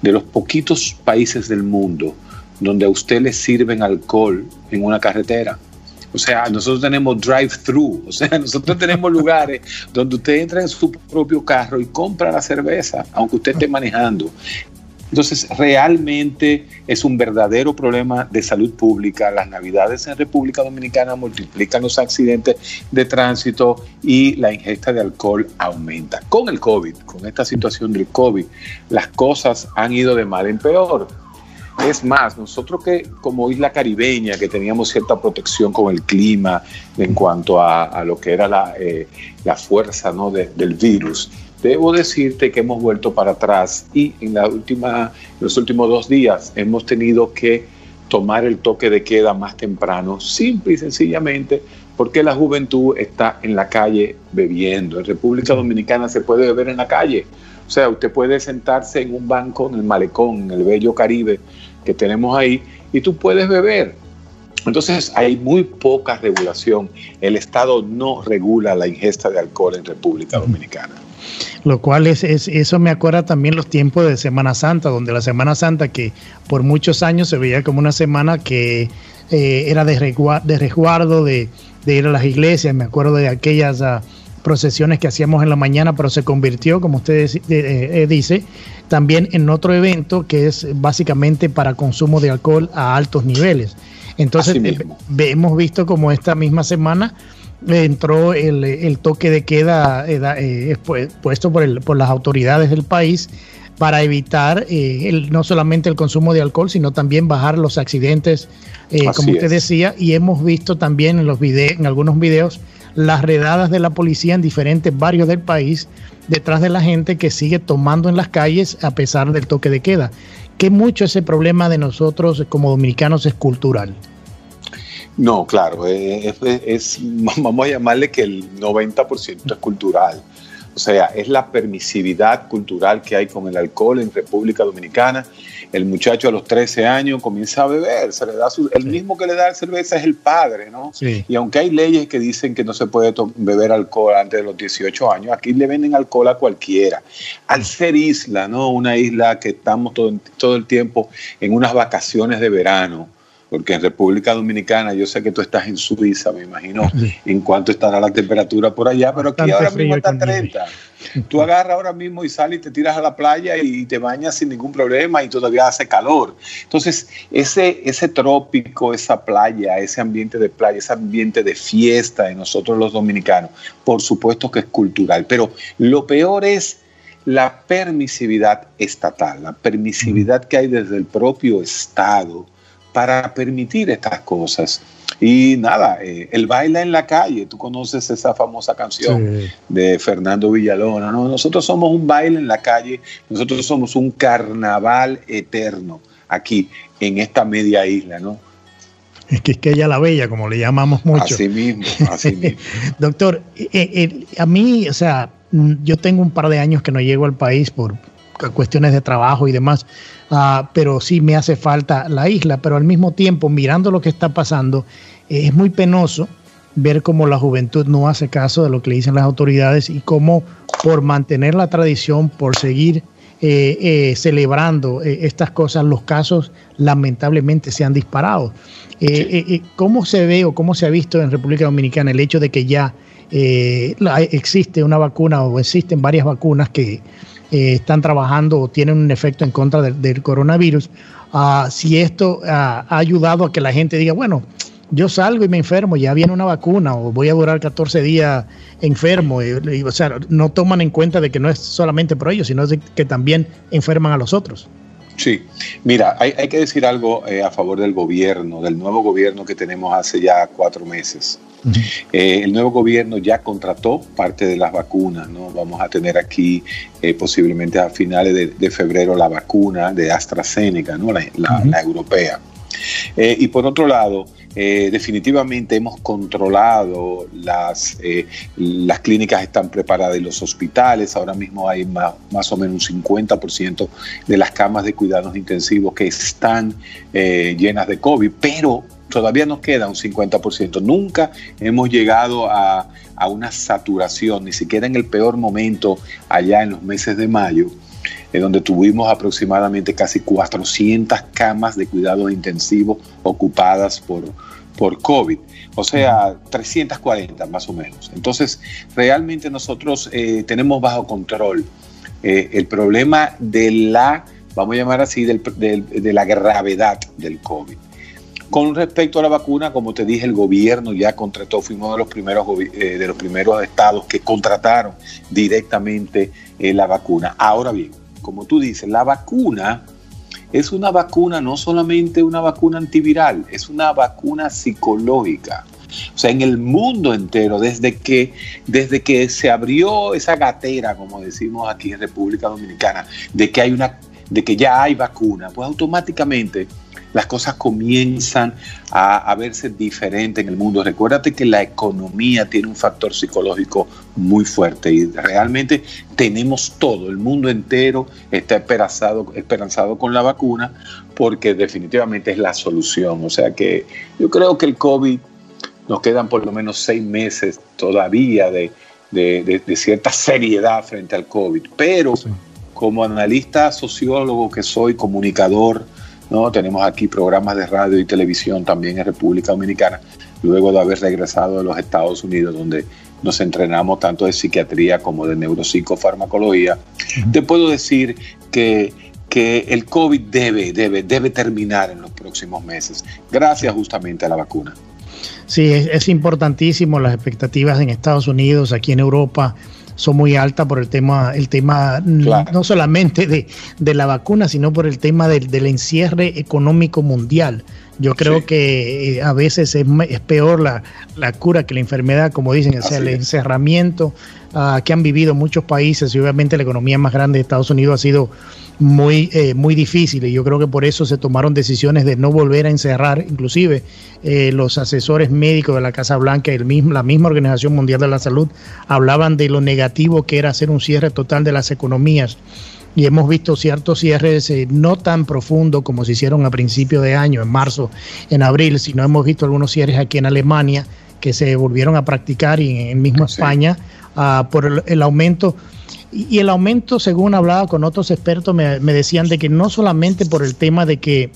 de los poquitos países del mundo donde a usted le sirven alcohol en una carretera. O sea, nosotros tenemos drive-thru, o sea, nosotros tenemos lugares donde usted entra en su propio carro y compra la cerveza, aunque usted esté manejando. Entonces, realmente es un verdadero problema de salud pública. Las navidades en República Dominicana multiplican los accidentes de tránsito y la ingesta de alcohol aumenta. Con el COVID, con esta situación del COVID, las cosas han ido de mal en peor. Es más, nosotros que como isla caribeña, que teníamos cierta protección con el clima en cuanto a, lo que era la, eh, fuerza ¿no? del virus, Debo decirte que hemos vuelto para atrás y en la los últimos dos días hemos tenido que tomar el toque de queda más temprano, simple y sencillamente porque la juventud está en la calle bebiendo. En República Dominicana se puede beber en la calle. O sea, usted puede sentarse en un banco en el malecón, en el bello Caribe que tenemos ahí, y tú puedes beber. Entonces hay muy poca regulación. El Estado no regula la ingesta de alcohol en República Dominicana lo cual es, eso me acuerda también los tiempos de Semana Santa, donde la Semana Santa que por muchos años se veía como una semana que eh, era de, resguardo, de, ir a las iglesias, me acuerdo de aquellas ah, procesiones que hacíamos en la mañana, pero se convirtió, como usted eh, eh, dice, también en otro evento que es básicamente para consumo de alcohol a altos niveles. Entonces hemos visto como esta misma semana entró el, toque de queda eh, puesto por, el, por las autoridades del país para evitar eh, no solamente el consumo de alcohol, sino también bajar los accidentes, eh, como usted decía, y hemos visto también en, los en algunos videos las redadas de la policía en diferentes barrios del país detrás de la gente que sigue tomando en las calles a pesar del toque de queda. Que mucho ese problema de nosotros como dominicanos es cultural. No, claro, eh, es, vamos a llamarle que el 90% es cultural. O sea, es la permisividad cultural que hay con el alcohol en República Dominicana. El muchacho a los 13 años comienza a beber, se le da el mismo que le da cerveza es el padre, ¿no? Y aunque hay leyes que dicen que no se puede beber alcohol antes de los 18 años, aquí le venden alcohol a cualquiera. Al ser isla, ¿no? Una isla que estamos todo, todo el tiempo en unas vacaciones de verano porque en República Dominicana, yo sé que tú estás en Suiza, me imagino en cuánto estará la temperatura por allá, pero aquí ahora mismo está 30. Tú agarras ahora mismo y sales y te tiras a la playa y te bañas sin ningún problema y todavía hace calor. Entonces, ese, ese trópico, esa playa, ese ambiente de playa, ese ambiente de fiesta de nosotros los dominicanos, por supuesto que es cultural, pero lo peor es la permisividad estatal, la permisividad que hay desde el propio Estado para permitir estas cosas. Y nada, eh, el baile en la calle, tú conoces esa famosa canción de Fernando Villalona, ¿no? Nosotros somos un baile en la calle, nosotros somos un carnaval eterno aquí en esta media isla, ¿no? Es que es que ella la bella, como le llamamos mucho. Así mismo, así mismo. Doctor, eh, eh, a mí, o sea, yo tengo un par de años que no llego al país por cuestiones de trabajo y demás, Ah, pero sí me hace falta la isla, pero al mismo tiempo, mirando lo que está pasando, eh, es muy penoso ver cómo la juventud no hace caso de lo que le dicen las autoridades y cómo por mantener la tradición, por seguir eh, eh, celebrando estas cosas, los casos lamentablemente se han disparado. ¿Cómo se ve o cómo se ha visto en República Dominicana el hecho de que ya existe una vacuna o existen varias vacunas que eh, están trabajando o tienen un efecto en contra del, coronavirus, uh, si esto ah, ha ayudado a que la gente diga, bueno, yo salgo y me enfermo, ya viene una vacuna o voy a durar 14 días enfermo. o sea, no toman en cuenta de que no es solamente por ellos, sino de que también enferman a los otros. Sí, mira, hay, hay que decir algo eh, a favor del gobierno, del nuevo gobierno que tenemos hace ya cuatro meses. Eh, el nuevo gobierno ya contrató parte de las vacunas, ¿no? Vamos a tener aquí eh, posiblemente a finales de, febrero la vacuna de AstraZeneca, ¿no? La, europea. Eh, y por otro lado, definitivamente hemos controlado las, las clínicas están preparadas y los hospitales. Ahora mismo hay más, más o menos un 50% de las camas de cuidados intensivos que están llenas de COVID, pero todavía nos queda un 50%. Nunca hemos llegado a, una saturación, ni siquiera en el peor momento allá en los meses de mayo, en donde tuvimos aproximadamente casi 400 camas de cuidado intensivo ocupadas por, por COVID. O sea, 340 más o menos. Entonces, realmente nosotros eh, tenemos bajo control eh, el problema de la, vamos a llamar así, de la gravedad del COVID. Con respecto a la vacuna, como te dije, el gobierno ya contrató, fuimos de los primeros, eh, de los primeros estados que contrataron directamente la vacuna. Ahora bien, como tú dices, la vacuna es una vacuna, no solamente una vacuna antiviral, es una vacuna psicológica. O sea, en el mundo entero, desde que, desde que se abrió esa gatera, como decimos aquí en República Dominicana, de que hay una, de que ya hay vacuna, pues automáticamente las cosas comienzan a, verse diferentes en el mundo. Recuérdate que la economía tiene un factor psicológico muy fuerte y realmente tenemos todo, el mundo entero está esperanzado, esperanzado con la vacuna porque definitivamente es la solución. O sea que yo creo que el COVID nos quedan por lo menos seis meses todavía de, cierta seriedad frente al COVID, pero como analista sociólogo que soy, comunicador, ¿no? Tenemos aquí programas de radio y televisión también en República Dominicana, luego de haber regresado de los Estados Unidos, donde nos entrenamos tanto de psiquiatría como de neuropsicofarmacología. Te puedo decir que, que el COVID debe, debe, debe terminar en los próximos meses, gracias justamente a la vacuna. Sí, es, importantísimo las expectativas en Estados Unidos, aquí en Europa son muy altas por el tema, el tema no solamente de, de, la vacuna, sino por el tema del, del encierre económico mundial. Yo creo que eh, a veces es, peor la, cura que la enfermedad, como dicen, o sea, el encerramiento ah, que han vivido muchos países y obviamente la economía más grande de Estados Unidos ha sido muy, eh, muy difícil. Y yo creo que por eso se tomaron decisiones de no volver a encerrar, inclusive eh, los asesores médicos de la Casa Blanca y el mismo, la misma Organización Mundial de la Salud hablaban de lo negativo que era hacer un cierre total de las economías y hemos visto ciertos cierres eh, no tan profundos como se hicieron a principio de año, en marzo, en abril, sino hemos visto algunos cierres aquí en Alemania que se volvieron a practicar y en, mismo España ah, por el, aumento. Y, el aumento, según hablaba con otros expertos, me, me decían de que no solamente por el tema de que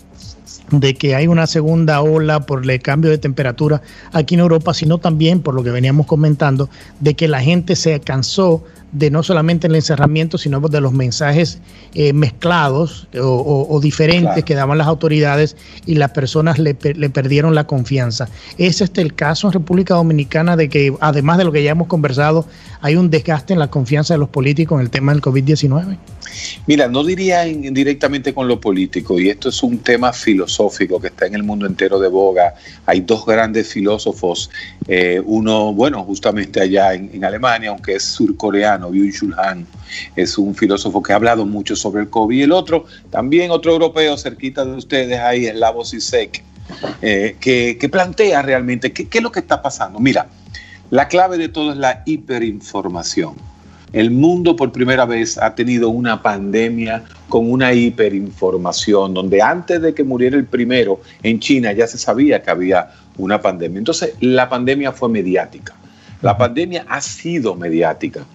de que hay una segunda ola por el cambio de temperatura aquí en Europa, sino también por lo que veníamos comentando, de que la gente se cansó de no solamente el encerramiento, sino de los mensajes eh, mezclados o, diferentes que daban las autoridades y las personas le, perdieron la confianza. ¿Es este el caso en República Dominicana de que, además de lo que ya hemos conversado, hay un desgaste en la confianza de los políticos en el tema del COVID-19? Mira, no diría directamente con lo político, y esto es un tema filosófico que está en el mundo entero de boga. Hay dos grandes filósofos, eh, uno, bueno, justamente allá en, Alemania, aunque es surcoreano, Byung-Chul Han, es un filósofo que ha hablado mucho sobre el COVID. Y el otro, también otro europeo cerquita de ustedes ahí, es Lavos Isek, eh, que, plantea realmente qué, qué es lo que está pasando. Mira, la clave de todo es la hiperinformación. El mundo por primera vez ha tenido una pandemia con una hiperinformación, donde antes de que muriera el primero en China ya se sabía que había una pandemia. Entonces la pandemia fue mediática. La pandemia ha sido mediática.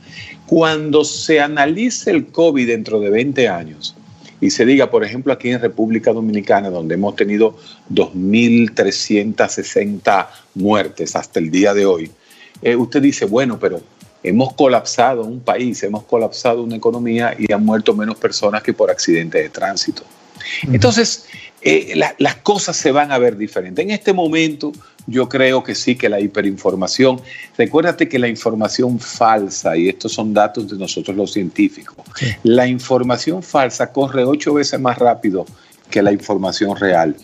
Cuando se analice el COVID dentro de 20 años y se diga, por ejemplo, aquí en República Dominicana, donde hemos tenido 2.360 muertes hasta el día de hoy, eh, usted dice, bueno, pero hemos colapsado un país, hemos colapsado una economía y han muerto menos personas que por accidentes de tránsito. Entonces, eh, las cosas se van a ver diferentes. En este momento, yo creo que sí, que la hiperinformación, recuérdate que la información falsa, y estos son datos de nosotros los científicos, la información falsa corre ocho veces más rápido que la información real.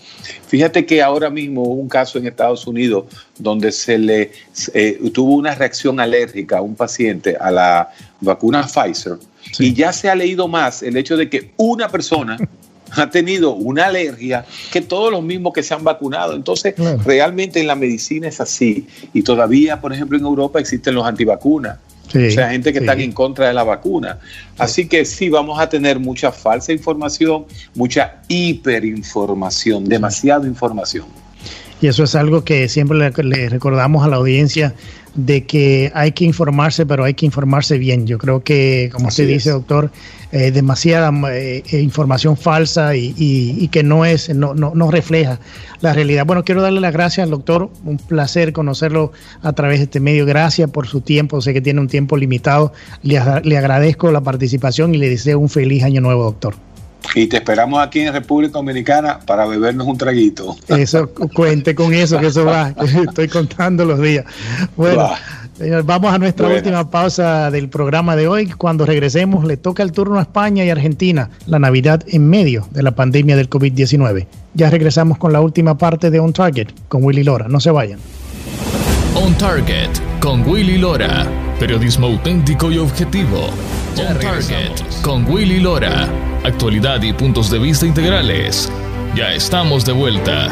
Fíjate que ahora mismo hubo un caso en Estados Unidos donde se le eh, tuvo una reacción alérgica a un paciente a la vacuna Pfizer y ya se ha leído más el hecho de que una persona ha tenido una alergia que todos los mismos que se han vacunado. Entonces, realmente en la medicina es así. Y todavía, por ejemplo, en Europa existen los antivacunas. O sea, gente que está en contra de la vacuna. Así que sí, vamos a tener mucha falsa información, mucha hiperinformación, demasiada información. Y eso es algo que siempre le recordamos a la audiencia de que hay que informarse, pero hay que informarse bien. Yo creo que, como usted dice, doctor, eh, demasiada eh, información falsa y, que no es, no, no, refleja la realidad. Bueno, quiero darle las gracias al doctor, un placer conocerlo a través de este medio. Gracias por su tiempo, sé que tiene un tiempo limitado. Le, le agradezco la participación y le deseo un feliz año nuevo, doctor. Y te esperamos aquí en República Dominicana para bebernos un traguito. Eso, cuente con eso, que eso va. Estoy contando los días. Bueno, vamos a nuestra última pausa del programa de hoy. Cuando regresemos, le toca el turno a España y Argentina, la Navidad en medio de la pandemia del COVID-19. Ya regresamos con la última parte de On Target con Willy Lora. No se vayan. On Target con Willy Lora. Periodismo auténtico y objetivo. On Target con Willy Lora. Actualidad y puntos de vista integrales. Ya estamos de vuelta.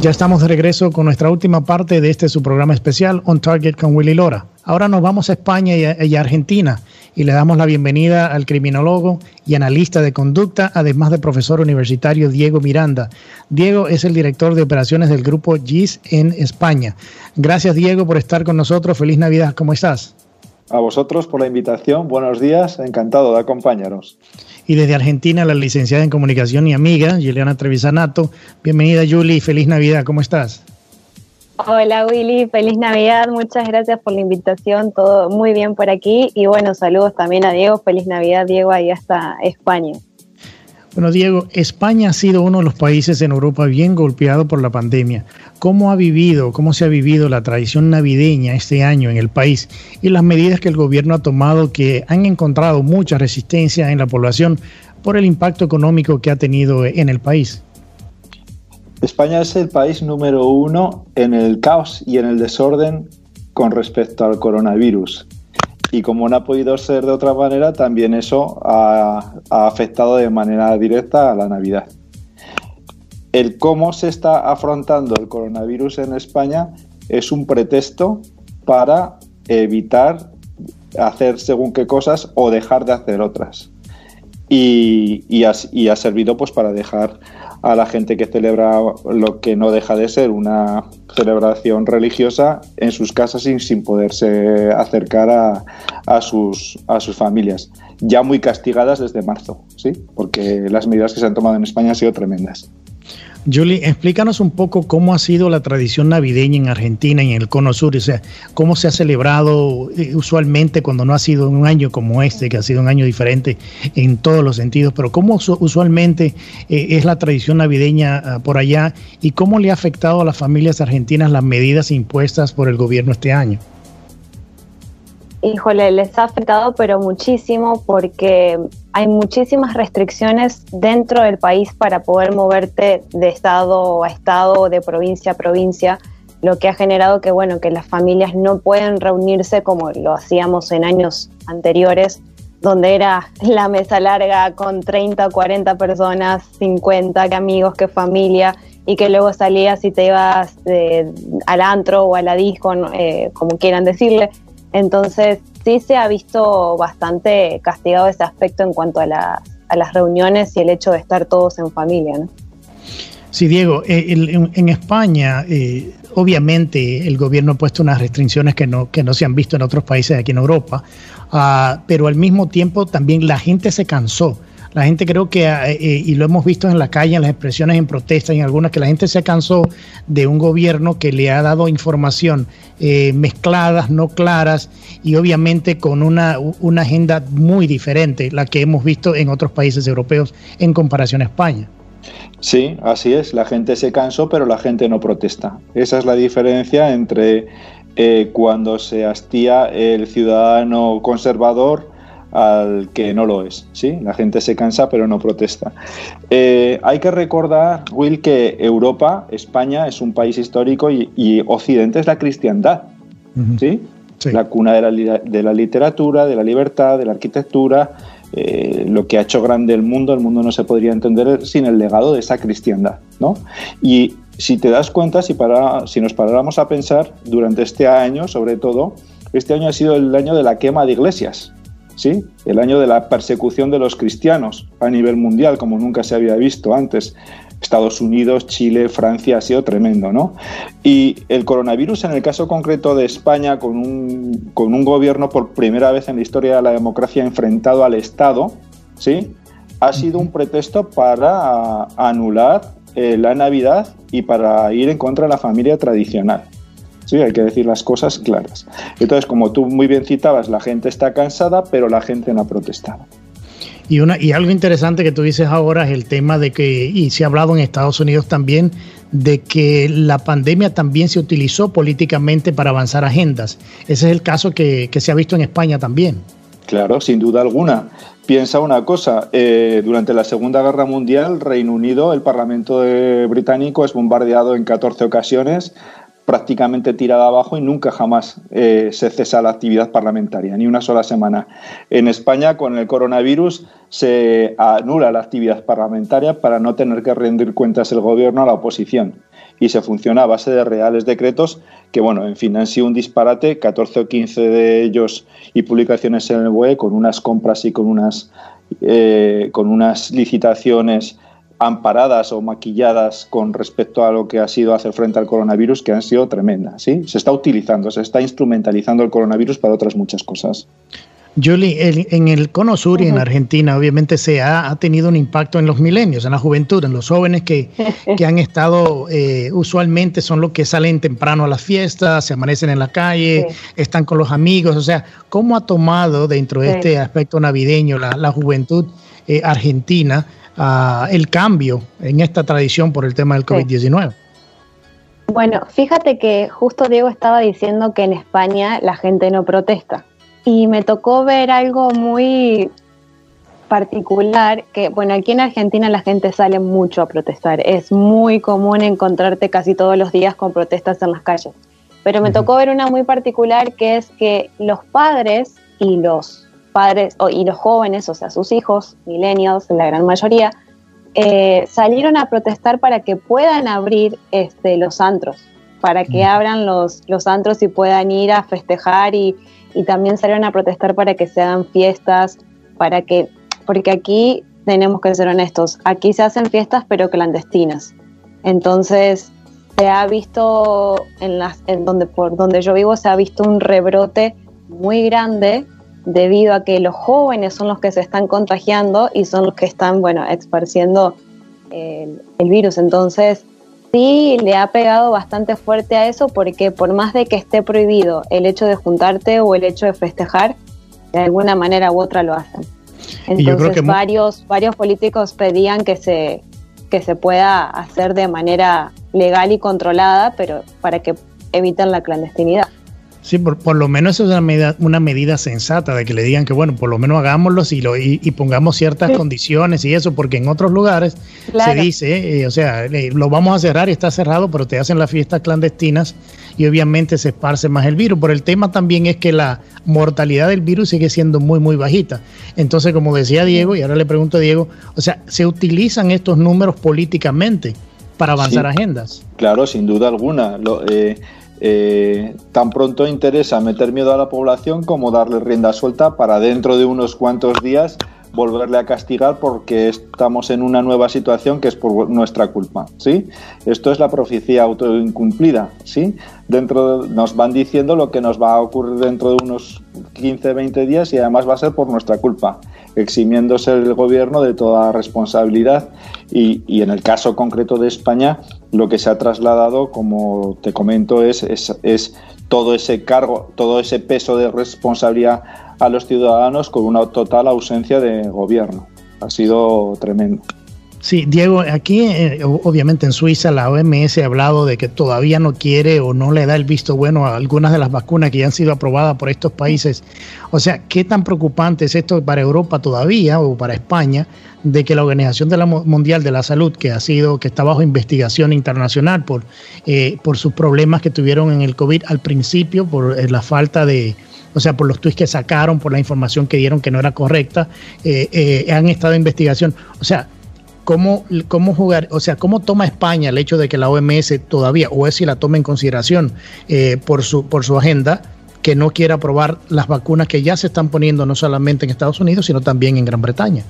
Ya estamos de regreso con nuestra última parte de este su programa especial On Target con Willy Lora. Ahora nos vamos a España y a, Argentina y le damos la bienvenida al criminólogo y analista de conducta, además de profesor universitario Diego Miranda. Diego es el director de operaciones del grupo GIS en España. Gracias Diego por estar con nosotros. Feliz Navidad. ¿Cómo estás? A vosotros por la invitación. Buenos días. Encantado de acompañaros y desde Argentina la licenciada en comunicación y amiga, Juliana Trevisanato. Bienvenida, Julie, feliz Navidad, ¿cómo estás? Hola Willy, feliz Navidad, muchas gracias por la invitación, todo muy bien por aquí y bueno, saludos también a Diego, feliz Navidad Diego, ahí hasta España. Bueno, Diego, España ha sido uno de los países en Europa bien golpeado por la pandemia. ¿Cómo ha vivido, cómo se ha vivido la tradición navideña este año en el país y las medidas que el gobierno ha tomado que han encontrado mucha resistencia en la población por el impacto económico que ha tenido en el país? España es el país número uno en el caos y en el desorden con respecto al coronavirus y como no ha podido ser de otra manera, también eso ha, afectado de manera directa a la Navidad. El cómo se está afrontando el coronavirus en España es un pretexto para evitar hacer según qué cosas o dejar de hacer otras. Y, y, ha, servido pues para dejar a la gente que celebra lo que no deja de ser una celebración religiosa en sus casas sin, sin poderse acercar a, a, sus, a sus familias, ya muy castigadas desde marzo, ¿sí? porque las medidas que se han tomado en España han sido tremendas. Julie, explícanos un poco cómo ha sido la tradición navideña en Argentina y en el Cono Sur, o sea, cómo se ha celebrado eh, usualmente cuando no ha sido un año como este, que ha sido un año diferente en todos los sentidos, pero cómo usualmente eh, es la tradición navideña ah, por allá y cómo le ha afectado a las familias argentinas las medidas impuestas por el gobierno este año. Híjole, les ha afectado, pero muchísimo, porque hay muchísimas restricciones dentro del país para poder moverte de estado a estado, de provincia a provincia, lo que ha generado que, bueno, que las familias no pueden reunirse como lo hacíamos en años anteriores, donde era la mesa larga con 30 o 40 personas, 50, que amigos, que familia, y que luego salías y te ibas al antro o a la disco, eh, como quieran decirle, entonces, sí se ha visto bastante castigado ese aspecto en cuanto a, las reuniones y el hecho de estar todos en familia. ¿no? Sí, Diego, eh, en, España, eh, obviamente el gobierno ha puesto unas restricciones que no, que no se han visto en otros países aquí en Europa, ah, pero al mismo tiempo también la gente se cansó la gente creo que, eh, eh, y lo hemos visto en la calle, en las expresiones, en protestas, en algunas, que la gente se cansó de un gobierno que le ha dado información eh, mezcladas, no claras, y obviamente con una, agenda muy diferente, la que hemos visto en otros países europeos en comparación a España. Sí, así es. La gente se cansó, pero la gente no protesta. Esa es la diferencia entre cuando se hastía el ciudadano conservador al que no lo es. ¿sí? La gente se cansa pero no protesta. Eh, hay que recordar, Will, que Europa, España, es un país histórico y, Occidente es la cristiandad. ¿sí? La cuna de la, literatura, de la libertad, de la arquitectura, eh, lo que ha hecho grande el mundo, el mundo no se podría entender sin el legado de esa cristiandad. ¿no? Y si te das cuenta, si, para, si nos paráramos a pensar, durante este año, sobre todo, este año ha sido el año de la quema de iglesias. ¿Sí? el año de la persecución de los cristianos a nivel mundial, como nunca se había visto antes. Estados Unidos, Chile, Francia ha sido tremendo, ¿no? Y el coronavirus, en el caso concreto de España, con un, con un gobierno por primera vez en la historia de la democracia enfrentado al Estado, ¿sí? Ha sido un pretexto para anular eh, la Navidad y para ir en contra de la familia tradicional. Sí, hay que decir las cosas claras. Entonces, como tú muy bien citabas, la gente está cansada, pero la gente no ha protestado. Y, una, y algo interesante que tú dices ahora es el tema de que, y se ha hablado en Estados Unidos también, de que la pandemia también se utilizó políticamente para avanzar agendas. Ese es el caso que, se ha visto en España también. Claro, sin duda alguna. Piensa una cosa, eh, durante la Segunda Guerra Mundial, Reino Unido, el Parlamento británico es bombardeado en 14 ocasiones, prácticamente tirada abajo y nunca jamás eh, se cesa la actividad parlamentaria, ni una sola semana. En España, con el coronavirus, se anula la actividad parlamentaria para no tener que rendir cuentas el gobierno a la oposición. Y se funciona a base de reales decretos que, bueno, en fin, han sido un disparate, 14 o 15 de ellos y publicaciones en el BOE con unas compras y con unas, eh, con unas licitaciones amparadas o maquilladas con respecto a lo que ha sido hacer frente al coronavirus que han sido tremendas. ¿sí? Se está utilizando, se está instrumentalizando el coronavirus para otras muchas cosas. Julie, en el cono sur y en Argentina obviamente se ha, tenido un impacto en los milenios, en la juventud, en los jóvenes que, han estado, eh, usualmente son los que salen temprano a las fiestas, se amanecen en la calle, están con los amigos, o sea, ¿cómo ha tomado dentro de este aspecto navideño la, juventud eh, argentina el cambio en esta tradición por el tema del COVID-19. Bueno, fíjate que justo Diego estaba diciendo que en España la gente no protesta. Y me tocó ver algo muy particular, que bueno, aquí en Argentina la gente sale mucho a protestar. Es muy común encontrarte casi todos los días con protestas en las calles. Pero me tocó ver una muy particular que es que los padres y los padres y los jóvenes, o sea, sus hijos, millennials, la gran mayoría, eh, salieron a protestar para que puedan abrir este, los antros, para que abran los, los antros y puedan ir a festejar y, y también salieron a protestar para que se hagan fiestas, para que, porque aquí tenemos que ser honestos, aquí se hacen fiestas pero clandestinas. Entonces, se ha visto en las en donde por donde yo vivo se ha visto un rebrote muy grande debido a que los jóvenes son los que se están contagiando y son los que están bueno esparciendo el, el virus entonces sí le ha pegado bastante fuerte a eso porque por más de que esté prohibido el hecho de juntarte o el hecho de festejar de alguna manera u otra lo hacen entonces varios varios políticos pedían que se que se pueda hacer de manera legal y controlada, pero para que eviten la clandestinidad. Sí, por, lo menos es una medida, una medida sensata de que le digan que, bueno, por lo menos hagámoslo y, lo, y, pongamos ciertas condiciones y eso, porque en otros lugares se dice, eh, o sea, eh, lo vamos a cerrar y está cerrado, pero te hacen las fiestas clandestinas y obviamente se esparce más el virus. Pero el tema también es que la mortalidad del virus sigue siendo muy, muy bajita. Entonces, como decía Diego, y ahora le pregunto a Diego, o sea, ¿se utilizan estos números políticamente para avanzar agendas? Claro, sin duda alguna. Lo, eh, eh, tan pronto interesa meter miedo a la población como darle rienda suelta para dentro de unos cuantos días volverle a castigar porque estamos en una nueva situación que es por nuestra culpa, ¿sí? Esto es la profecía autoincumplida, ¿sí? Dentro nos van diciendo lo que nos va a ocurrir dentro de unos 15, 20 días y además va a ser por nuestra culpa, eximiéndose el gobierno de toda responsabilidad y, y en el caso concreto de España lo que se ha trasladado, como te comento, es, es, es todo ese cargo, todo ese peso de responsabilidad a los ciudadanos con una total ausencia de gobierno. Ha sido tremendo. Sí, Diego, aquí eh, obviamente en Suiza la OMS ha hablado de que todavía no quiere o no le da el visto bueno a algunas de las vacunas que ya han sido aprobadas por estos países. O sea, ¿qué tan preocupante es esto para Europa todavía o para España de que la Organización Mundial de la Salud, que ha sido, que está bajo investigación internacional por, eh, por sus problemas que tuvieron en el COVID al principio, por eh, la falta de, o sea, por los tweets que sacaron, por la información que dieron que no era correcta, han estado en investigación. O sea, ¿Cómo, ¿Cómo jugar, o sea, cómo toma España el hecho de que la OMS todavía, o es si la toma en consideración eh, por, su, por su agenda, que no quiera aprobar las vacunas que ya se están poniendo no solamente en Estados Unidos, sino también en Gran Bretaña?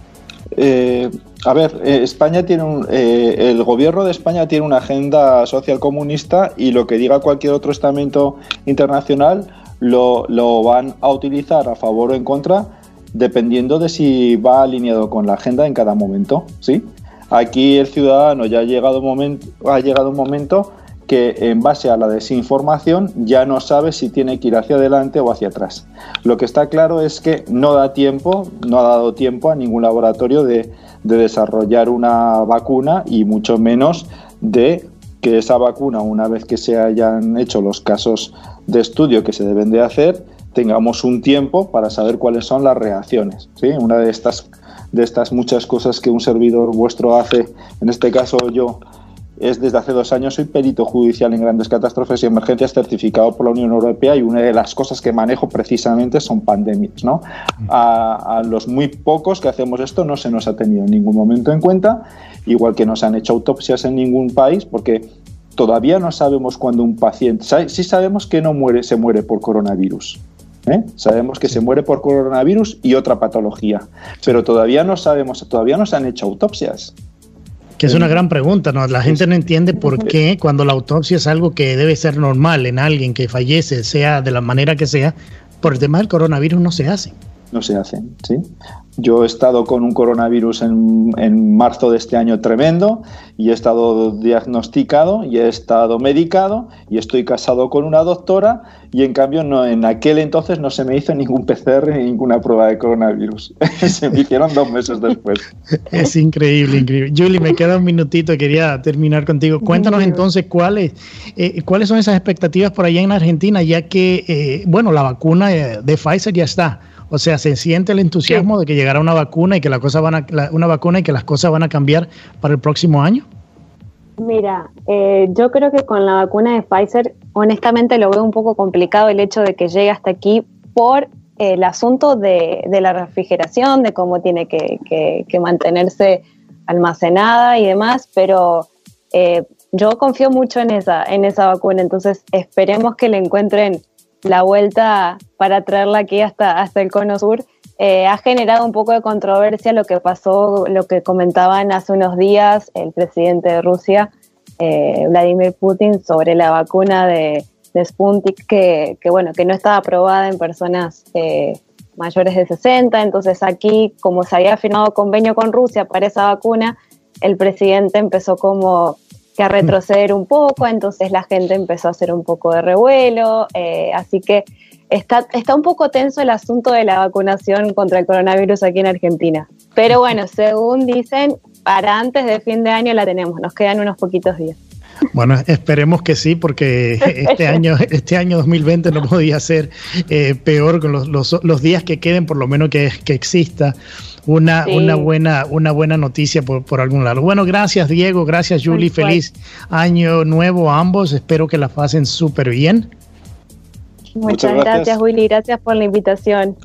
Eh, a ver, eh, España tiene un, el gobierno de España tiene una agenda social comunista y lo que diga cualquier otro estamento internacional lo, lo van a utilizar a favor o en contra dependiendo de si va alineado con la agenda en cada momento, ¿sí? Aquí el ciudadano ya ha llegado, un momento, ha llegado un momento que en base a la desinformación ya no sabe si tiene que ir hacia adelante o hacia atrás. Lo que está claro es que no da tiempo, no ha dado tiempo a ningún laboratorio de, de desarrollar una vacuna y mucho menos de que esa vacuna, una vez que se hayan hecho los casos de estudio que se deben de hacer, tengamos un tiempo para saber cuáles son las reacciones. ¿sí? Una de estas de estas muchas cosas que un servidor vuestro hace, en este caso yo, es desde hace dos años soy perito judicial en grandes catástrofes y emergencias certificado por la Unión Europea y una de las cosas que manejo precisamente son pandemias. ¿no? A, los muy pocos que hacemos esto no se nos ha tenido en ningún momento en cuenta, igual que no se han hecho autopsias en ningún país, porque todavía no sabemos cuándo un paciente, sí sabemos que no muere, se muere por coronavirus, ¿eh? Sabemos que se muere por coronavirus y otra patología, pero todavía no sabemos, todavía no se han hecho autopsias. Que es una gran pregunta, ¿no? La gente no entiende por qué cuando la autopsia es algo que debe ser normal en alguien que fallece, sea de la manera que sea, por el tema del coronavirus no se hace. No se hace, ¿sí? Yo he estado con un coronavirus en, en, marzo de este año tremendo y he estado diagnosticado y he estado medicado y estoy casado con una doctora y en cambio no, en aquel entonces no se me hizo ningún PCR ni ninguna prueba de coronavirus. se me hicieron dos meses después. Es increíble, increíble. Julie, me queda un minutito, quería terminar contigo. Cuéntanos entonces cuáles, eh, cuáles son esas expectativas por allá en Argentina, ya que, eh, bueno, la vacuna de Pfizer ya está o sea, se siente el entusiasmo de que llegará una vacuna y que la cosa van a, una vacuna y que las cosas van a cambiar para el próximo año. Mira, eh, yo creo que con la vacuna de Pfizer, honestamente lo veo un poco complicado el hecho de que llegue hasta aquí por el asunto de, la refrigeración, de cómo tiene que, mantenerse almacenada y demás, pero eh, yo confío mucho en esa, en esa vacuna, entonces esperemos que le encuentren la vuelta para traerla aquí hasta, hasta el Cono Sur. Eh, ha generado un poco de controversia lo que pasó, lo que comentaban hace unos días el presidente de Rusia, eh, Vladimir Putin, sobre la vacuna de, de Sputnik, que, bueno, que no estaba aprobada en personas eh, mayores de 60. Entonces aquí, como se había firmado convenio con Rusia para esa vacuna, el presidente empezó como que a retroceder un poco, entonces la gente empezó a hacer un poco de revuelo, eh, así que está, está un poco tenso el asunto de la vacunación contra el coronavirus aquí en Argentina. Pero bueno, según dicen, para antes de fin de año la tenemos, nos quedan unos poquitos días. Bueno, esperemos que sí, porque este año, este año 2020 no podía ser eh, peor con los, los, días que queden, por lo menos que, que exista una, una, buena, una buena noticia por, por, algún lado. Bueno, gracias Diego, gracias Julie, feliz año nuevo a ambos, espero que la pasen súper bien. Muchas, gracias. Willy, gracias por la invitación.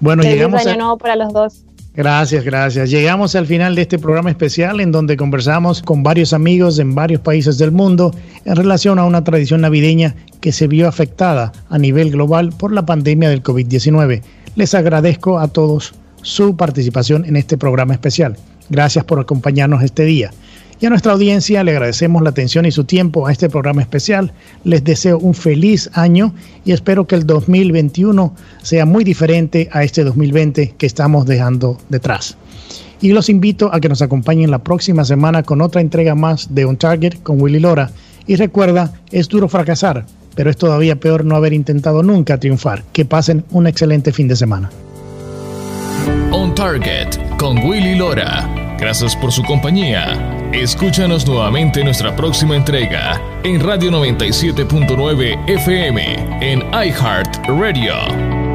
Bueno, feliz llegamos año nuevo para los dos. Gracias, gracias. Llegamos al final de este programa especial en donde conversamos con varios amigos en varios países del mundo en relación a una tradición navideña que se vio afectada a nivel global por la pandemia del COVID-19. Les agradezco a todos su participación en este programa especial. Gracias por acompañarnos este día. Y a nuestra audiencia le agradecemos la atención y su tiempo a este programa especial. Les deseo un feliz año y espero que el 2021 sea muy diferente a este 2020 que estamos dejando detrás. Y los invito a que nos acompañen la próxima semana con otra entrega más de Un Target con Willy Lora. Y recuerda, es duro fracasar, pero es todavía peor no haber intentado nunca triunfar. Que pasen un excelente fin de semana. On Target con Willy Lora. Gracias por su compañía. Escúchanos nuevamente en nuestra próxima entrega en Radio 97.9 FM en iHeart Radio.